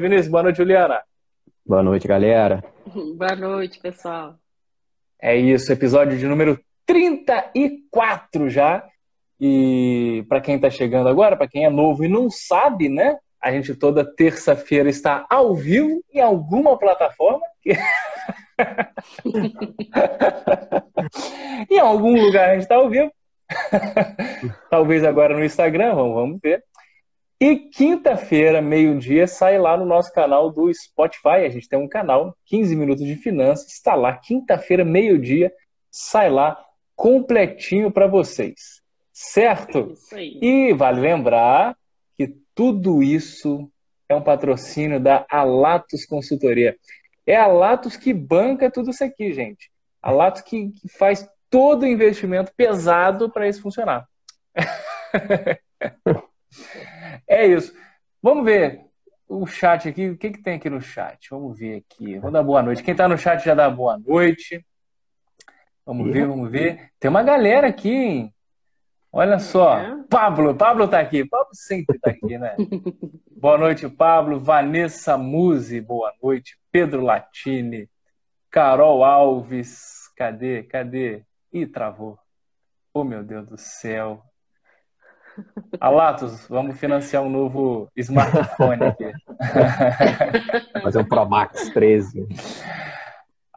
Vinícius. Boa noite, Juliana. Boa noite, galera. Boa noite, pessoal. É isso, episódio de número 34 já. E para quem está chegando agora, para quem é novo e não sabe, né? A gente toda terça-feira está ao vivo em alguma plataforma. em algum lugar a gente está ao vivo. Talvez agora no Instagram, vamos, vamos ver. E quinta-feira, meio-dia, sai lá no nosso canal do Spotify. A gente tem um canal, 15 Minutos de Finanças, está lá. Quinta-feira, meio-dia, sai lá completinho para vocês. Certo? Isso aí. E vale lembrar que tudo isso é um patrocínio da Alatos Consultoria. É a Latos que banca tudo isso aqui, gente. A Latos que, que faz todo o investimento pesado para isso funcionar. é isso. Vamos ver o chat aqui. O que, que tem aqui no chat? Vamos ver aqui. Vou dar boa noite. Quem está no chat já dá boa noite. Vamos ver, vamos ver. Tem uma galera aqui, hein? Olha só. É. Pablo, Pablo tá aqui. Pablo sempre tá aqui, né? boa noite, Pablo. Vanessa Musi, boa noite. Pedro Latini. Carol Alves. Cadê? Cadê? Ih, travou. Oh, meu Deus do céu. Alatos, vamos financiar um novo smartphone aqui. Fazer um Pro Max 13.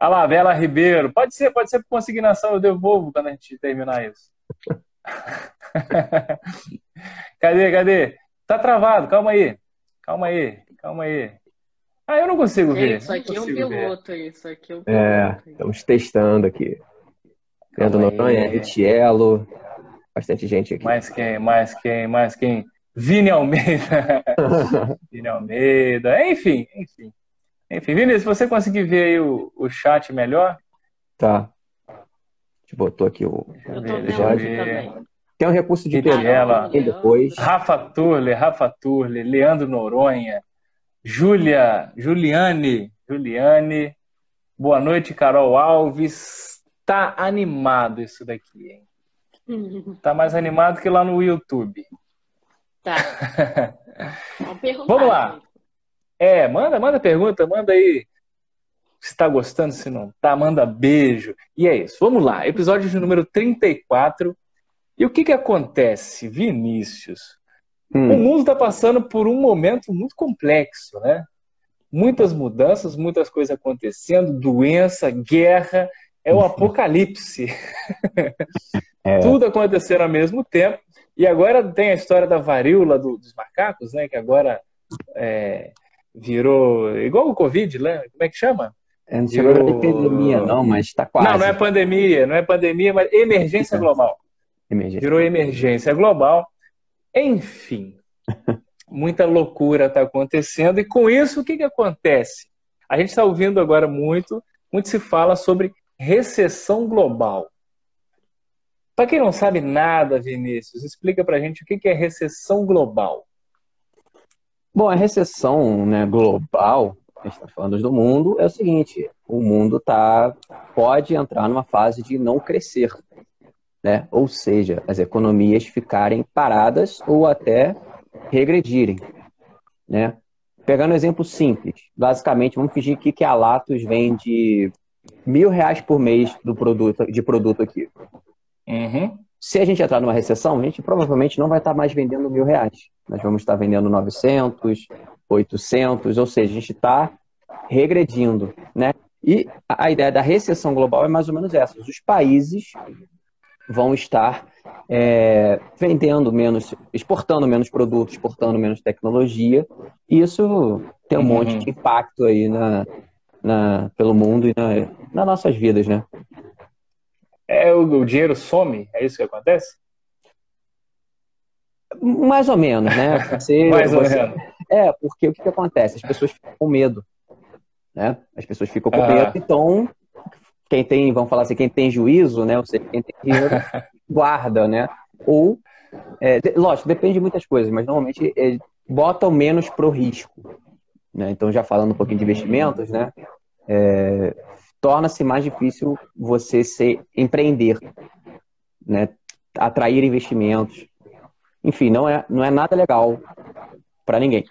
Olha lá, Bela Ribeiro. Pode ser, pode ser por consignação, eu devolvo quando a gente terminar isso. cadê, cadê? Tá travado, calma aí. Calma aí, calma aí. Ah, eu não consigo ver. Isso aqui é um Consigo ver. piloto, isso aqui é um É, piloto. estamos testando aqui. Leandro aí. Noronha, Ritielo, bastante gente aqui. Mais quem, mais quem, mais quem? Vini Almeida. Vini Almeida. Enfim, enfim. Enfim, Vini, se você conseguir ver aí o, o chat melhor, Tá. A gente botou aqui o. Eu tô vendo. Tem um recurso de aqui depois. Rafa Turle, Rafa Turle, Leandro Noronha, Júlia, Juliane, Juliane, boa noite, Carol Alves. Tá animado isso daqui, hein? Tá mais animado que lá no YouTube. Tá. Vamos lá. É, manda, manda pergunta, manda aí se tá gostando, se não tá, manda beijo. E é isso. Vamos lá, episódio de número 34. E o que que acontece, Vinícius? O Hum, mundo está passando por um momento muito complexo, né? Muitas mudanças, muitas coisas acontecendo, doença, guerra, é o apocalipse. É. Tudo acontecendo ao mesmo tempo. E agora tem a história da varíola do- dos macacos, né? Que agora é, virou igual o Covid, né? Como é que chama? é, não chegou Eu- na epidemia, não, mas tá quase. Não, não é pandemia, não é pandemia, mas emergência global. Emergência. virou emergência global. Enfim, muita loucura está acontecendo. E com isso, o que, que acontece? A gente está ouvindo agora muito, muito se fala sobre recessão global. Para quem não sabe nada, Vinícius, explica para a gente o que, que é recessão global. Bom, a recessão né, global, a gente está falando do mundo, é o seguinte: o mundo tá, pode entrar numa fase de não crescer. Né? Ou seja, as economias ficarem paradas ou até regredirem. Né? Pegando um exemplo simples, basicamente, vamos fingir aqui que a Latos vende mil reais por mês do produto, de produto aqui. Uhum. Se a gente entrar numa recessão, a gente provavelmente não vai estar mais vendendo mil reais. Nós vamos estar vendendo 900, 800, ou seja, a gente está regredindo, né? E a ideia da recessão global é mais ou menos essa. Os países vão estar é, vendendo menos, exportando menos produtos, exportando menos tecnologia. E isso tem um Uhum. monte de impacto aí na, na, pelo mundo e na, nas nossas vidas, né? É, o, o dinheiro some? É isso que acontece? Mais ou menos, né? Você- Mais ou você- menos. É, porque o que, que acontece? As pessoas ficam com medo, né? As pessoas ficam com Ah. medo, então quem tem, vamos falar assim, quem tem juízo, né? Ou seja, quem tem dinheiro, guarda, né? Ou, é, lógico, depende de muitas coisas, mas normalmente é, botam menos pro risco, né? Então, já falando um pouquinho de investimentos, né? É, torna-se mais difícil você se empreender, né? Atrair investimentos. Enfim, não é, não é nada legal para ninguém.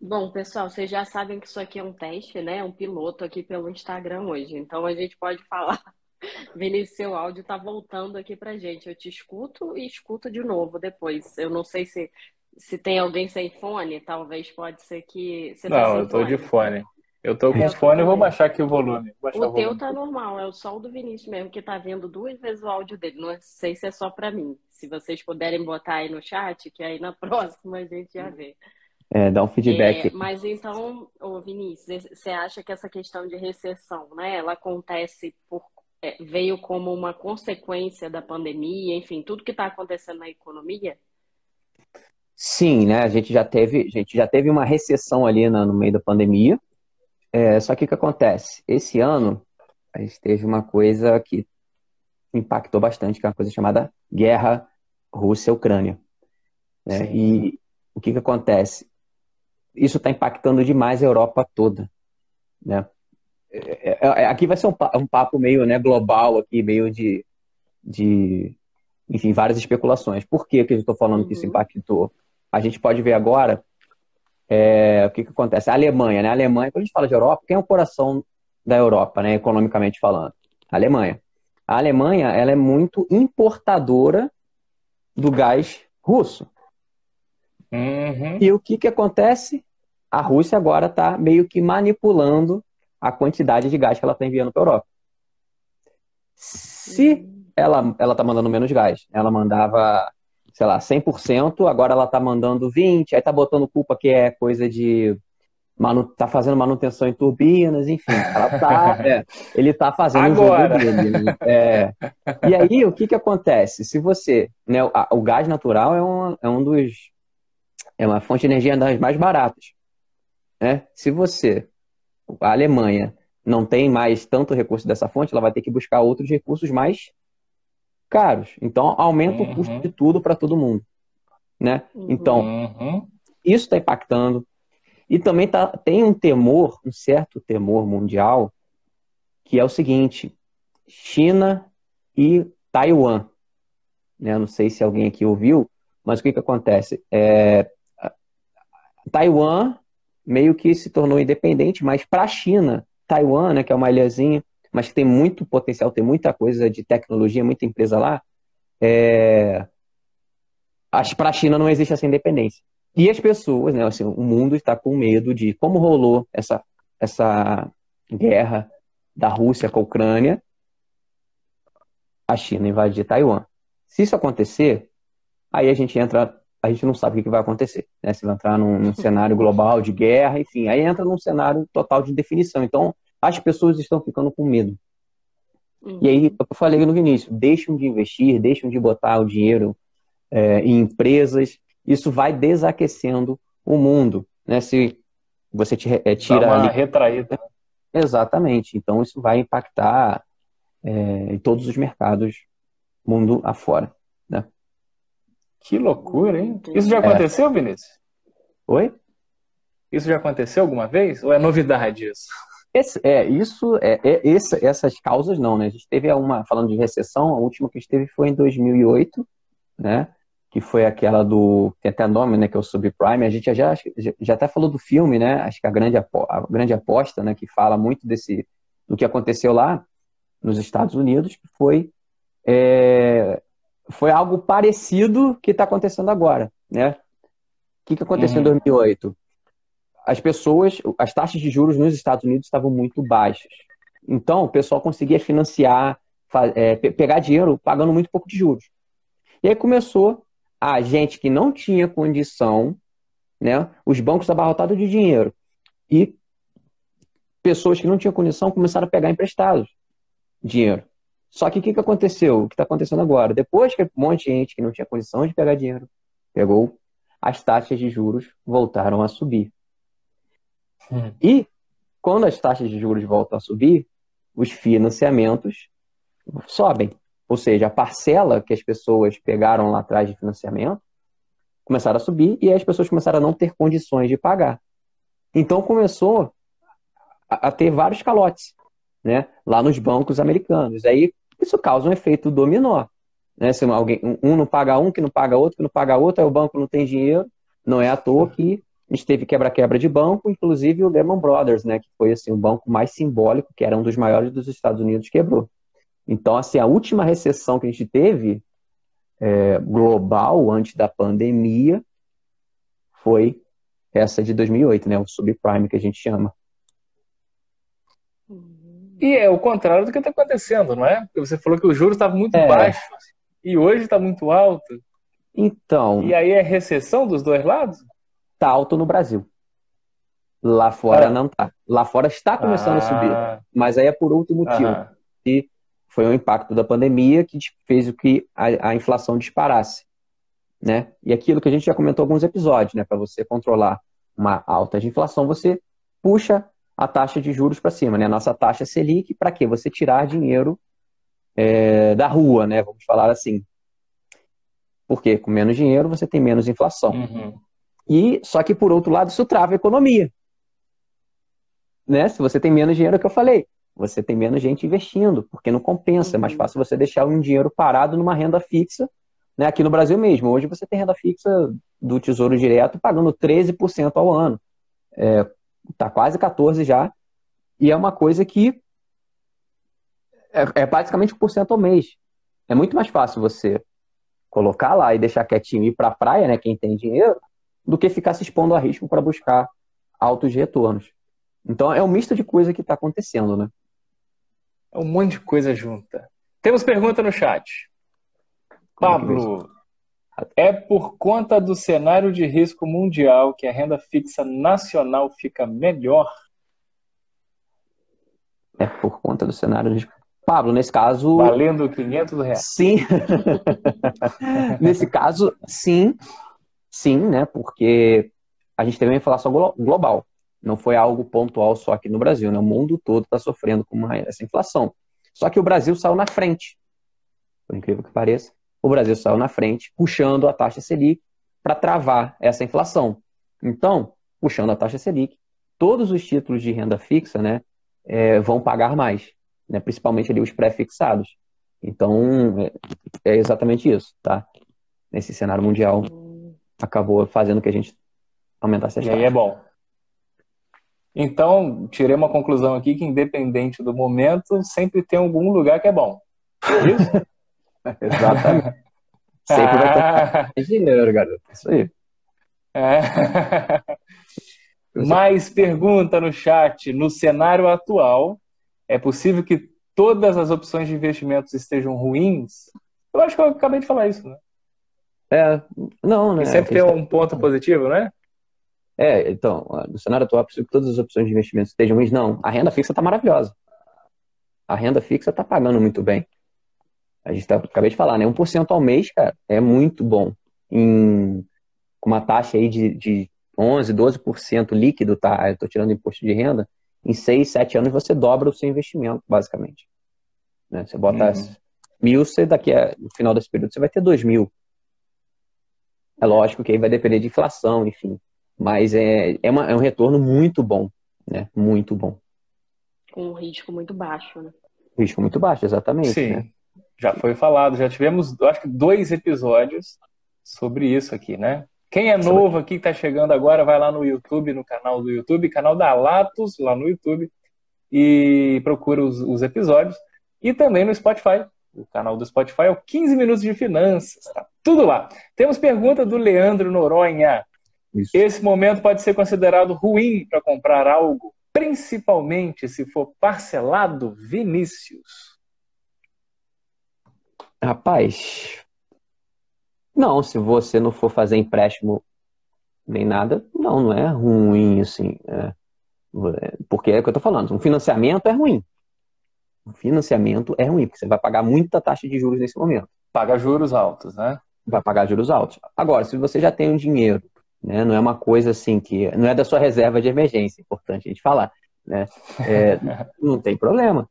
Bom, pessoal, vocês já sabem que isso aqui é um teste, né? Um piloto aqui pelo Instagram hoje. Então a gente pode falar. Vinícius, seu áudio tá voltando aqui pra gente. Eu te escuto e escuto de novo depois. Eu não sei se, se tem alguém sem fone, talvez pode ser que você tá Não, sem eu tô fone. de fone. Eu tô com Eu fone, eu vou baixar aqui o volume. Baixar O o teu volume. tá normal, é só o do Vinícius mesmo, que tá vendo duas vezes o áudio dele. Não sei se é só pra mim. Se vocês puderem botar aí no chat, que aí na próxima a gente já vê. É, dá um feedback. É, mas então, ô Vinícius, você acha que essa questão de recessão, né, ela acontece por, é, veio como uma consequência da pandemia, enfim, tudo que está acontecendo na economia? Sim, né? A gente já teve, gente já teve uma recessão ali na- no meio da pandemia. É, só que o que acontece? Esse ano, a gente teve uma coisa que impactou bastante, que é uma coisa chamada Guerra Rússia-Ucrânia, né? E o que que acontece? Isso está impactando demais a Europa toda, né? É- é- é- aqui vai ser um, pa- papo meio, né, global aqui, meio de, de, enfim, várias especulações. Por que que eu estou falando que isso Uhum. impactou? A gente pode ver agora é, o que que acontece. A Alemanha, né? A Alemanha, quando a gente fala de Europa, quem é o coração da Europa, né, economicamente falando? A Alemanha. A Alemanha, ela é muito importadora do gás russo. Uhum. E o que que acontece? A Rússia agora está meio que manipulando a quantidade de gás que ela está enviando para a Europa. Se ela ela está mandando menos gás, ela mandava, sei lá, 100%, agora ela está mandando 20%, aí está botando culpa que é coisa de manu, tá fazendo manutenção em turbinas, enfim, tá, é, ele está fazendo Agora. o jogo dele. né? É. E aí, o que que acontece? Se você, né, o, a- o gás natural é um, é um dos, é uma fonte de energia das mais baratas, né? Se você, a Alemanha, não tem mais tanto recurso dessa fonte, ela vai ter que buscar outros recursos mais caros. Então, aumenta o custo Uhum. de tudo para todo mundo, né? Uhum. Então, Uhum. isso está impactando. E também tá, tem um temor, um certo temor mundial, que é o seguinte: China e Taiwan. Né? Não sei se alguém aqui ouviu, mas o que, que acontece? É, Taiwan meio que se tornou independente, mas para a China, Taiwan, né, que é uma ilhazinha, mas que tem muito potencial, tem muita coisa de tecnologia, muita empresa lá, é, para a China não existe essa independência. E as pessoas, né, assim, o mundo está com medo de como rolou essa, essa guerra da Rússia com a Ucrânia, a China invadir Taiwan. Se isso acontecer, aí a gente entra, a gente não sabe o que vai acontecer, né? Se vai entrar num, num cenário global de guerra, enfim, aí entra num cenário total de definição. Então, as pessoas estão ficando com medo. Uhum. E aí, eu falei no início, deixam de investir, deixam de botar o dinheiro é, em empresas, isso vai desaquecendo o mundo, né? Se você te, é, Dá tira uma ali. retraída. Exatamente. Então, isso vai impactar é, em todos os mercados, mundo afora. Que loucura, hein? Isso já É. aconteceu, Vinícius? Oi? Isso já aconteceu alguma vez? Ou é novidade isso? Esse- é, isso, é, é- esse- essas causas não, né? A gente teve uma, falando de recessão, a última que a gente teve foi em 2008, né? Que foi aquela do, tem até nome, né? Que é o Subprime. A gente já, já, já até falou do filme, né? Acho que a grande, a grande aposta, né? Que fala muito desse, do que aconteceu lá nos Estados Unidos, que foi, é, foi algo parecido que está acontecendo agora, né? O que, que aconteceu em Uhum. 2008? As pessoas, as taxas de juros nos Estados Unidos estavam muito baixas. Então, o pessoal conseguia financiar, é, pe- pegar dinheiro pagando muito pouco de juros. E aí começou a gente que não tinha condição, né, os bancos abarrotados de dinheiro, e pessoas que não tinham condição começaram a pegar emprestados dinheiro. Só que o que, que aconteceu? O que está acontecendo agora? Depois que um monte de gente que não tinha condição de pegar dinheiro pegou, as taxas de juros voltaram a subir. Hum. E quando as taxas de juros voltam a subir, os financiamentos sobem. Ou seja, a parcela que as pessoas pegaram lá atrás de financiamento começaram a subir e as pessoas começaram a não ter condições de pagar. Então começou a, a ter vários calotes, né? Lá nos bancos americanos. Aí isso causa um efeito dominó. Né? Se alguém, um não paga um, que não paga outro, que não paga outro, aí o banco não tem dinheiro. Não é à toa que a gente teve quebra-quebra de banco, inclusive o Lehman Brothers, né, que foi assim o banco mais simbólico, que era um dos maiores dos Estados Unidos, quebrou. Então, assim, a última recessão que a gente teve é, global antes da pandemia foi essa de 2008, né, o subprime que a gente chama. E é o contrário do que está acontecendo, não é? Porque você falou que o juros estava muito é. baixo e hoje está muito alto. Então. E aí é recessão dos dois lados? Está alto no Brasil. Lá fora ah. não está. Lá fora está começando ah. a subir. Mas aí é por outro motivo. Ah. E foi o impacto da pandemia que fez o que a, a, inflação disparasse. Né? E aquilo que a gente já comentou em alguns episódios, né? Para você controlar uma alta de inflação, você puxa a taxa de juros para cima, né? A nossa taxa Selic, para quê? Você tirar dinheiro é, da rua, né? Vamos falar assim. Porque com menos dinheiro você tem menos inflação. Uhum. E só que por outro lado isso trava a economia. Né? Se você tem menos dinheiro, é o que eu falei, você tem menos gente investindo, porque não compensa. É mais uhum. fácil você deixar um dinheiro parado numa renda fixa, né? Aqui no Brasil mesmo. Hoje você tem renda fixa do Tesouro Direto pagando 13% ao ano. É, Tá quase 14 já. E é uma coisa que é, é basicamente 1% ao mês. É muito mais fácil você colocar lá e deixar quietinho e ir para a praia, né, quem tem dinheiro, do que ficar se expondo a risco para buscar altos retornos. Então é um misto de coisa que está acontecendo, né? É um monte de coisa junta. Temos pergunta no chat. Pablo, é por conta do cenário de risco mundial que a renda fixa nacional fica melhor? É por conta do cenário de risco. Pablo, nesse caso. Valendo 500 reais. Sim. nesse caso, sim. Sim, né? Porque a gente teve uma inflação global. Não foi algo pontual só aqui no Brasil, né? O mundo todo está sofrendo com uma, essa inflação. Só que o Brasil saiu na frente. Por incrível que pareça o Brasil saiu na frente, puxando a taxa Selic para travar essa inflação. Então, puxando a taxa Selic, todos os títulos de renda fixa né, é, vão pagar mais, né, principalmente ali os pré-fixados. Então, é, é, exatamente isso, tá? Nesse cenário mundial, acabou fazendo que a gente aumentasse a taxa. E aí é bom. Então, tirei uma conclusão aqui que, independente do momento, sempre tem algum lugar que é bom. É isso? Exatamente. Sempre vai ter ah. dinheiro, garoto. Isso aí. É. Mais pergunta no chat. No cenário atual, é possível que todas as opções de investimentos estejam ruins? Eu acho que eu acabei de falar isso, né? É, não, né? E sempre tem um ponto positivo, né? É, então, no cenário atual, é possível que todas as opções de investimento estejam ruins? Não. A renda fixa está maravilhosa. A renda fixa está pagando muito bem. A gente tá, acabei de falar, né? 1% ao mês, cara, é muito bom. Em, com uma taxa aí de, de 11, 12% líquido, tá? Eu tô tirando imposto de renda. Em 6, 7 anos você dobra o seu investimento, basicamente. Né? Você bota uhum. mil, você daqui a, no final desse período você vai ter dois mil. É lógico que aí vai depender de inflação, enfim. Mas é, é, uma, é um retorno muito bom, né? Muito bom. Com um risco muito baixo, né? Risco muito baixo, exatamente. Sim. Né? Já foi falado, já tivemos, acho que dois episódios sobre isso aqui, né? Quem é novo aqui, que está chegando agora, vai lá no YouTube, no canal do YouTube, canal da Latos, lá no YouTube, e procura os, os episódios. E também no Spotify. O canal do Spotify é o 15 Minutos de Finanças. Tá tudo lá. Temos pergunta do Leandro Noronha. Isso. Esse momento pode ser considerado ruim para comprar algo, principalmente se for parcelado, Vinícius. Rapaz, não, se você não for fazer empréstimo nem nada, não, não é ruim, assim. É, porque é o que eu tô falando, um financiamento é ruim. Um financiamento é ruim, porque você vai pagar muita taxa de juros nesse momento. Paga juros altos, né? Vai pagar juros altos. Agora, se você já tem um dinheiro, né, não é uma coisa assim que. Não é da sua reserva de emergência, é importante a gente falar. Né? É, não tem problema.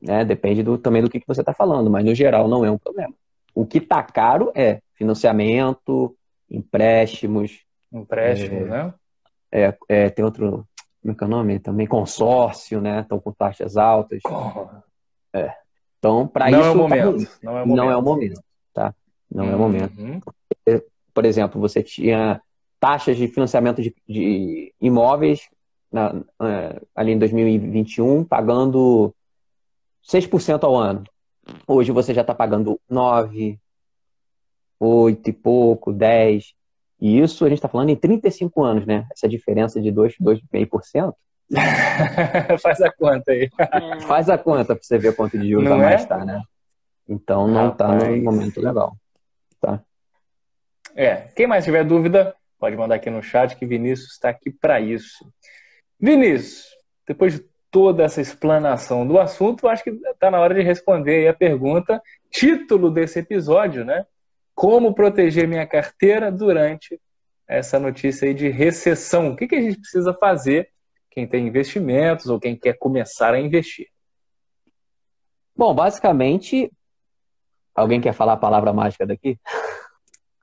Né? Depende do, também do que, que você está falando, mas no geral não é um problema. O que está caro é financiamento, empréstimos. Empréstimos, é, né? É, é, tem outro, como é que é o nome? Também consórcio, né? Estão com taxas altas. É. Então, para isso. É momento. Tá não é o momento. Não é o momento, tá? Não uhum. é o momento. Por exemplo, você tinha taxas de financiamento de, de imóveis na, é, ali em 2021 pagando 6% ao ano. Hoje você já está pagando 9, 8 e pouco, 10. E isso a gente está falando em 35 anos, né? Essa diferença de 2, 2,5%. Faz a conta aí. É. Faz a conta para você ver quanto de juros a mais está, é? né? Então não está no momento legal. Tá? É. Quem mais tiver dúvida, pode mandar aqui no chat que Vinícius está aqui para isso. Vinícius, depois de toda essa explanação do assunto, acho que está na hora de responder a pergunta, título desse episódio, né? Como proteger minha carteira durante essa notícia aí de recessão? O que, que a gente precisa fazer, quem tem investimentos ou quem quer começar a investir? Bom, basicamente, alguém quer falar a palavra mágica daqui?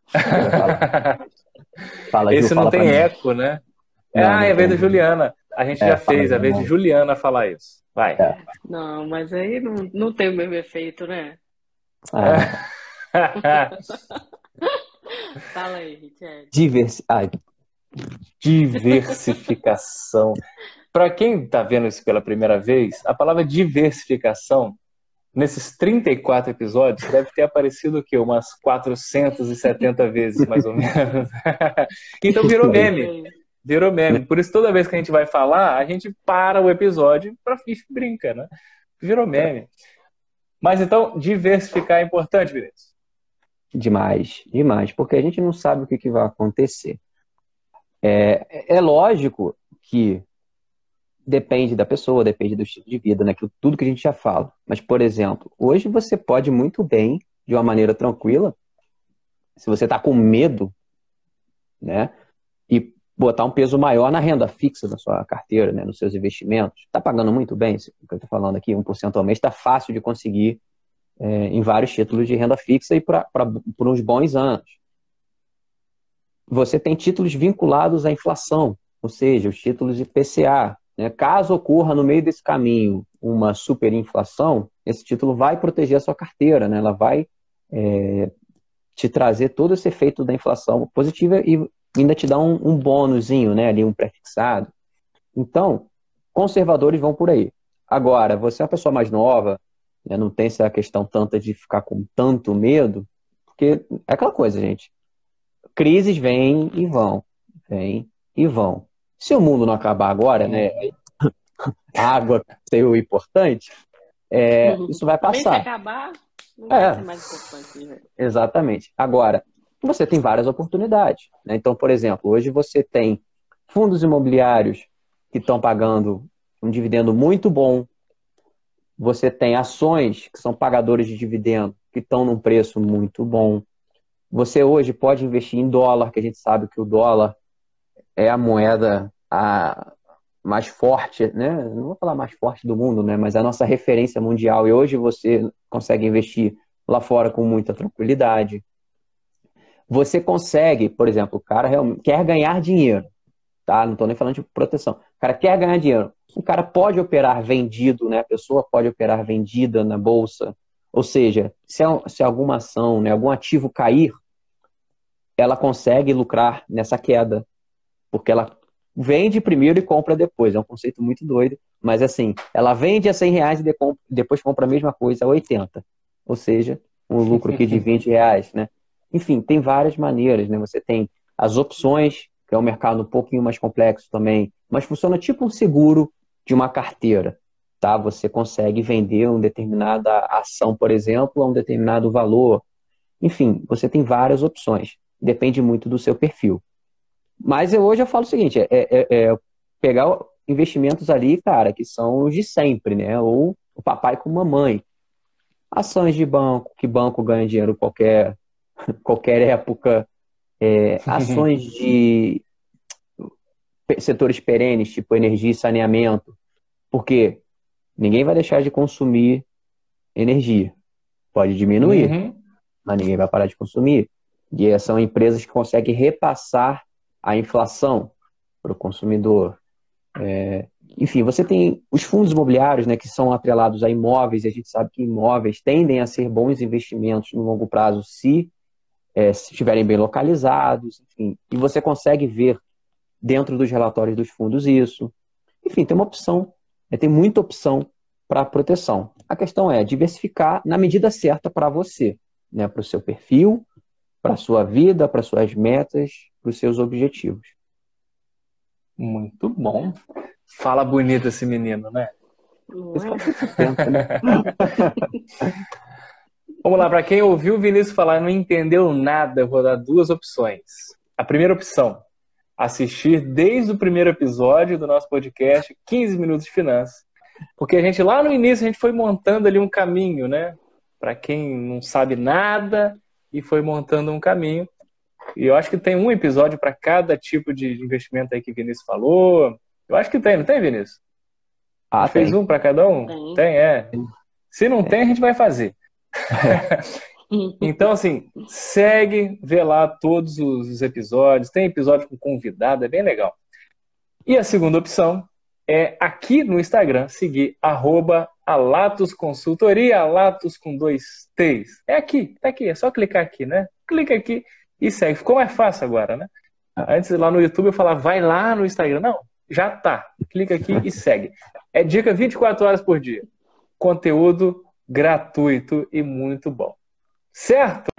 fala, Esse Ju, não tem eco, né? Não, ah, não é a vez da Juliana. A gente é, já fez, é a vez de Juliana falar isso. Vai. É. Não, mas aí não, não tem o mesmo efeito, né? É. Fala aí, Richard. Diversi... Ai. Diversificação. Para quem está vendo isso pela primeira vez, a palavra diversificação, nesses 34 episódios, deve ter aparecido o quê? Umas 470 vezes, mais ou menos. então virou meme. Virou meme. Por isso, toda vez que a gente vai falar, a gente para o episódio para brinca, né? Virou meme. Mas então, diversificar é importante, Vinícius? Demais, demais. Porque a gente não sabe o que, que vai acontecer. É, é lógico que depende da pessoa, depende do estilo de vida, né? Tudo que a gente já fala. Mas, por exemplo, hoje você pode muito bem, de uma maneira tranquila, se você está com medo, né? E botar um peso maior na renda fixa da sua carteira, né, nos seus investimentos. Está pagando muito bem, o que eu estou falando aqui, 1% ao mês, está fácil de conseguir é, em vários títulos de renda fixa e por uns bons anos. Você tem títulos vinculados à inflação, ou seja, os títulos de PCA. Né? Caso ocorra no meio desse caminho uma superinflação, esse título vai proteger a sua carteira, né? ela vai é, te trazer todo esse efeito da inflação positiva e ainda te dá um, um bônusinho, né? Ali, um prefixado. Então, conservadores vão por aí. Agora, você é uma pessoa mais nova, né, não tem essa questão tanta de ficar com tanto medo, porque é aquela coisa, gente. Crises vêm e vão, vêm e vão. Se o mundo não acabar agora, né? A água é o importante, é, uhum. isso vai passar. Se acabar, não é, vai ser mais importante. Né? Exatamente. Agora, você tem várias oportunidades. Né? Então, por exemplo, hoje você tem fundos imobiliários que estão pagando um dividendo muito bom. Você tem ações que são pagadores de dividendo que estão num preço muito bom. Você hoje pode investir em dólar, que a gente sabe que o dólar é a moeda a mais forte, né? Não vou falar mais forte do mundo, né? Mas a nossa referência mundial. E hoje você consegue investir lá fora com muita tranquilidade você consegue, por exemplo, o cara quer ganhar dinheiro, tá? Não estou nem falando de proteção. O cara quer ganhar dinheiro. O cara pode operar vendido, né? A pessoa pode operar vendida na bolsa. Ou seja, se, se alguma ação, né, algum ativo cair, ela consegue lucrar nessa queda. Porque ela vende primeiro e compra depois. É um conceito muito doido. Mas assim, ela vende a 100 reais e depois compra a mesma coisa a 80. Ou seja, um lucro aqui de 20 reais, né? Enfim, tem várias maneiras, né? Você tem as opções, que é um mercado um pouquinho mais complexo também, mas funciona tipo um seguro de uma carteira, tá? Você consegue vender uma determinada ação, por exemplo, a um determinado valor. Enfim, você tem várias opções. Depende muito do seu perfil. Mas eu, hoje eu falo o seguinte, é, é, é pegar investimentos ali, cara, que são os de sempre, né? Ou o papai com mamãe. Ações de banco, que banco ganha dinheiro qualquer qualquer época, é, ações de setores perenes, tipo energia e saneamento, porque ninguém vai deixar de consumir energia. Pode diminuir, uhum. mas ninguém vai parar de consumir. E são empresas que conseguem repassar a inflação para o consumidor. É, enfim, você tem os fundos imobiliários, né, que são atrelados a imóveis, e a gente sabe que imóveis tendem a ser bons investimentos no longo prazo se é, se estiverem bem localizados, enfim, e você consegue ver dentro dos relatórios dos fundos isso. Enfim, tem uma opção, tem muita opção para proteção. A questão é diversificar na medida certa para você, né, para o seu perfil, para a sua vida, para suas metas, para os seus objetivos. Muito bom. Fala bonito esse menino, né? Vamos lá, para quem ouviu o Vinícius falar e não entendeu nada, eu vou dar duas opções. A primeira opção, assistir desde o primeiro episódio do nosso podcast, 15 minutos de finanças. Porque a gente lá no início a gente foi montando ali um caminho, né? Para quem não sabe nada e foi montando um caminho. E eu acho que tem um episódio para cada tipo de investimento aí que o Vinícius falou. Eu acho que tem, não tem, Vinícius? Ah, fez um para cada um? Tem. tem, é. Se não tem, a gente vai fazer. então, assim, segue, vê lá todos os episódios. Tem episódio com convidado, é bem legal. E a segunda opção é aqui no Instagram seguir arroba Alatos Consultoria, Alatos com dois T's. É aqui, tá aqui, é só clicar aqui, né? Clica aqui e segue. Ficou mais fácil agora, né? Antes lá no YouTube eu falava, vai lá no Instagram. Não, já tá. Clica aqui e segue. É dica 24 horas por dia. Conteúdo gratuito e muito bom. Certo?